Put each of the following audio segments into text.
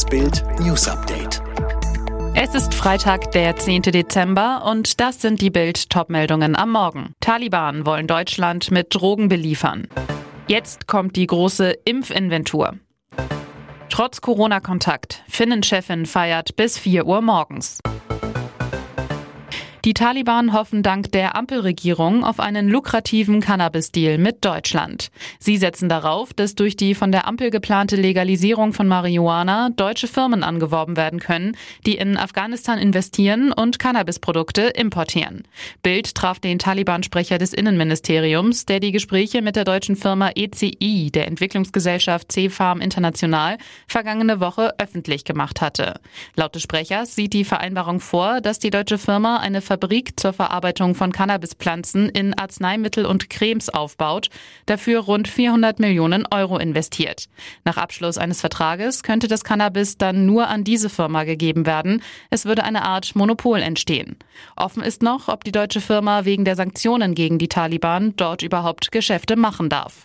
Das Bild News Update. Es ist Freitag, der 10. Dezember und das sind die Bild-Top-Meldungen am Morgen. Taliban wollen Deutschland mit Drogen beliefern. Jetzt kommt die große Impfinventur. Trotz Corona-Kontakt, Finnen-Chefin feiert bis 4 Uhr morgens. Die Taliban hoffen dank der Ampelregierung auf einen lukrativen Cannabis-Deal mit Deutschland. Sie setzen darauf, dass durch die von der Ampel geplante Legalisierung von Marihuana deutsche Firmen angeworben werden können, die in Afghanistan investieren und Cannabisprodukte importieren. Bild traf den Taliban-Sprecher des Innenministeriums, der die Gespräche mit der deutschen Firma ECI, der Entwicklungsgesellschaft C-Farm International, vergangene Woche öffentlich gemacht hatte. Laut des Sprechers sieht die Vereinbarung vor, dass die deutsche Firma eine Fabrik zur Verarbeitung von Cannabispflanzen in Arzneimittel und Cremes aufbaut, dafür rund 400 Millionen Euro investiert. Nach Abschluss eines Vertrages könnte das Cannabis dann nur an diese Firma gegeben werden. Es würde eine Art Monopol entstehen. Offen ist noch, ob die deutsche Firma wegen der Sanktionen gegen die Taliban dort überhaupt Geschäfte machen darf.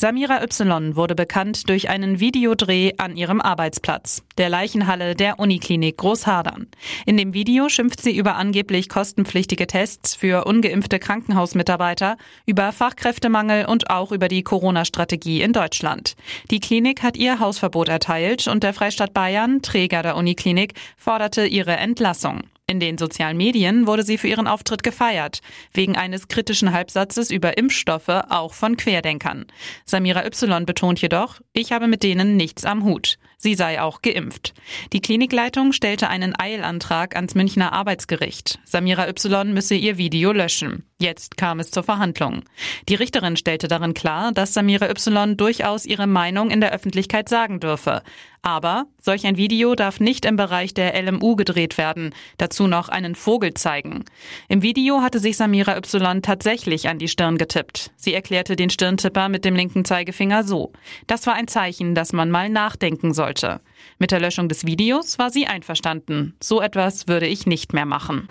Samira Y wurde bekannt durch einen Videodreh an ihrem Arbeitsplatz, der Leichenhalle der Uniklinik Großhadern. In dem Video schimpft sie über angeblich kostenpflichtige Tests für ungeimpfte Krankenhausmitarbeiter, über Fachkräftemangel und auch über die Corona-Strategie in Deutschland. Die Klinik hat ihr Hausverbot erteilt und der Freistaat Bayern, Träger der Uniklinik, forderte ihre Entlassung. In den sozialen Medien wurde sie für ihren Auftritt gefeiert, wegen eines kritischen Halbsatzes über Impfstoffe auch von Querdenkern. Samira Y betont jedoch, ich habe mit denen nichts am Hut. Sie sei auch geimpft. Die Klinikleitung stellte einen Eilantrag ans Münchner Arbeitsgericht. Samira Y müsse ihr Video löschen. Jetzt kam es zur Verhandlung. Die Richterin stellte darin klar, dass Samira Y durchaus ihre Meinung in der Öffentlichkeit sagen dürfe. Aber solch ein Video darf nicht im Bereich der LMU gedreht werden, dazu noch einen Vogel zeigen. Im Video hatte sich Samira Y tatsächlich an die Stirn getippt. Sie erklärte den Stirntipper mit dem linken Zeigefinger so. Das war ein Zeichen, dass man mal nachdenken sollte. Mit der Löschung des Videos war sie einverstanden. So etwas würde ich nicht mehr machen.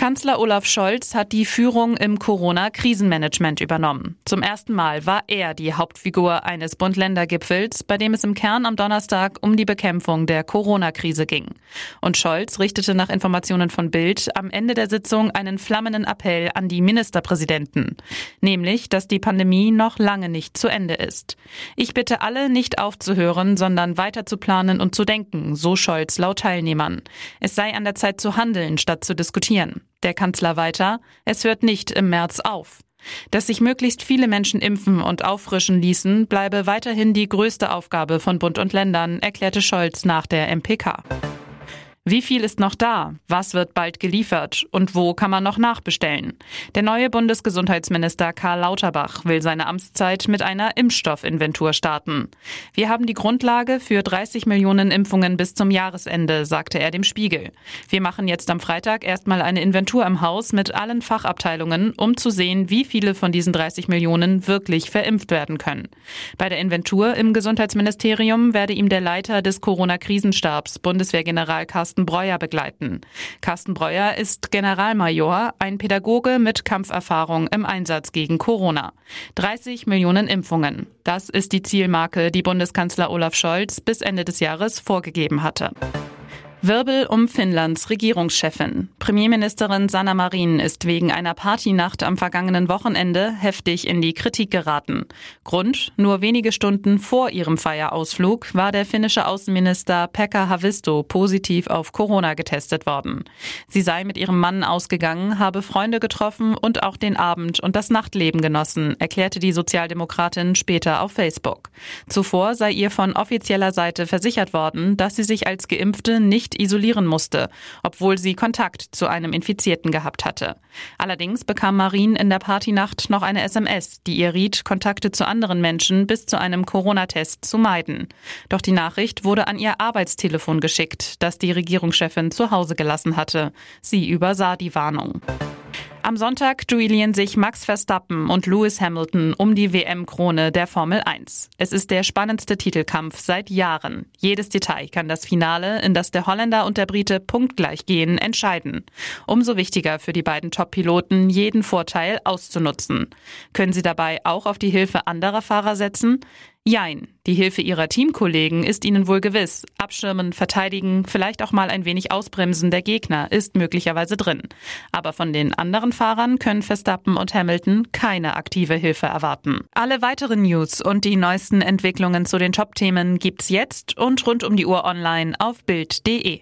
Kanzler Olaf Scholz hat die Führung im Corona-Krisenmanagement übernommen. Zum ersten Mal war er die Hauptfigur eines Bund-Länder-Gipfels, bei dem es im Kern am Donnerstag um die Bekämpfung der Corona-Krise ging. Und Scholz richtete nach Informationen von Bild am Ende der Sitzung einen flammenden Appell an die Ministerpräsidenten, nämlich, dass die Pandemie noch lange nicht zu Ende ist. Ich bitte alle, nicht aufzuhören, sondern weiter zu planen und zu denken, so Scholz laut Teilnehmern. Es sei an der Zeit zu handeln, statt zu diskutieren. Der Kanzler weiter, es hört nicht im März auf. Dass sich möglichst viele Menschen impfen und auffrischen ließen, bleibe weiterhin die größte Aufgabe von Bund und Ländern, erklärte Scholz nach der MPK. Wie viel ist noch da? Was wird bald geliefert? Und wo kann man noch nachbestellen? Der neue Bundesgesundheitsminister Karl Lauterbach will seine Amtszeit mit einer Impfstoffinventur starten. Wir haben die Grundlage für 30 Millionen Impfungen bis zum Jahresende, sagte er dem Spiegel. Wir machen jetzt am Freitag erstmal eine Inventur im Haus mit allen Fachabteilungen, um zu sehen, wie viele von diesen 30 Millionen wirklich verimpft werden können. Bei der Inventur im Gesundheitsministerium werde ihm der Leiter des Corona-Krisenstabs, Bundeswehrgeneral Carsten Carsten Breuer begleiten. Carsten Breuer ist Generalmajor, ein Pädagoge mit Kampferfahrung im Einsatz gegen Corona. 30 Millionen Impfungen. Das ist die Zielmarke, die Bundeskanzler Olaf Scholz bis Ende des Jahres vorgegeben hatte. Wirbel um Finnlands Regierungschefin. Premierministerin Sanna Marin ist wegen einer Partynacht am vergangenen Wochenende heftig in die Kritik geraten. Grund, nur wenige Stunden vor ihrem Feierausflug war der finnische Außenminister Pekka Havisto positiv auf Corona getestet worden. Sie sei mit ihrem Mann ausgegangen, habe Freunde getroffen und auch den Abend und das Nachtleben genossen, erklärte die Sozialdemokratin später auf Facebook. Zuvor sei ihr von offizieller Seite versichert worden, dass sie sich als Geimpfte nicht nicht isolieren musste, obwohl sie Kontakt zu einem Infizierten gehabt hatte. Allerdings bekam Marin in der Partynacht noch eine SMS, die ihr riet, Kontakte zu anderen Menschen bis zu einem Corona-Test zu meiden. Doch die Nachricht wurde an ihr Arbeitstelefon geschickt, das die Regierungschefin zu Hause gelassen hatte. Sie übersah die Warnung. Am Sonntag duellieren sich Max Verstappen und Lewis Hamilton um die WM-Krone der Formel 1. Es ist der spannendste Titelkampf seit Jahren. Jedes Detail kann das Finale, in das der Holländer und der Brite punktgleich gehen, entscheiden. Umso wichtiger für die beiden Top-Piloten, jeden Vorteil auszunutzen. Können sie dabei auch auf die Hilfe anderer Fahrer setzen? Jein. Die Hilfe ihrer Teamkollegen ist ihnen wohl gewiss. Abschirmen, verteidigen, vielleicht auch mal ein wenig ausbremsen der Gegner ist möglicherweise drin. Aber von den anderen Fahrern können Verstappen und Hamilton keine aktive Hilfe erwarten. Alle weiteren News und die neuesten Entwicklungen zu den Top-Themen gibt's jetzt und rund um die Uhr online auf Bild.de.